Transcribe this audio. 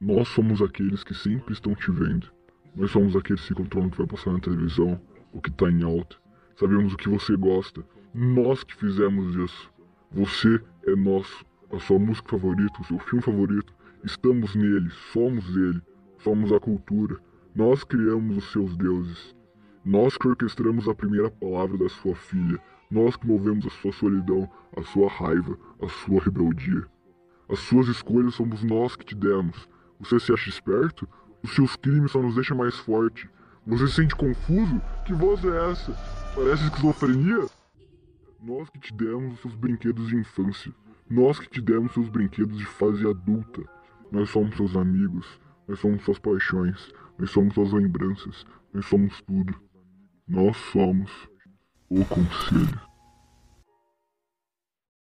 Nós somos aqueles que sempre estão te vendo. Nós somos aqueles que controlam o que vai passar na televisão, o que está em alta. Sabemos o que você gosta. Nós que fizemos isso. Você é nosso, a sua música favorita, o seu filme favorito. Estamos nele, somos ele, somos a cultura. Nós criamos os seus deuses. Nós que orquestramos a primeira palavra da sua filha. Nós que movemos a sua solidão, a sua raiva, a sua rebeldia. As suas escolhas somos nós que te demos. Você se acha esperto? Os seus crimes só nos deixam mais forte. Você se sente confuso? Que voz é essa? Parece esquizofrenia? Nós que te demos os seus brinquedos de infância. Nós que te demos seus brinquedos de fase adulta. Nós somos seus amigos. Nós somos suas paixões. Nós somos suas lembranças. Nós somos tudo. Nós somos o Conselho.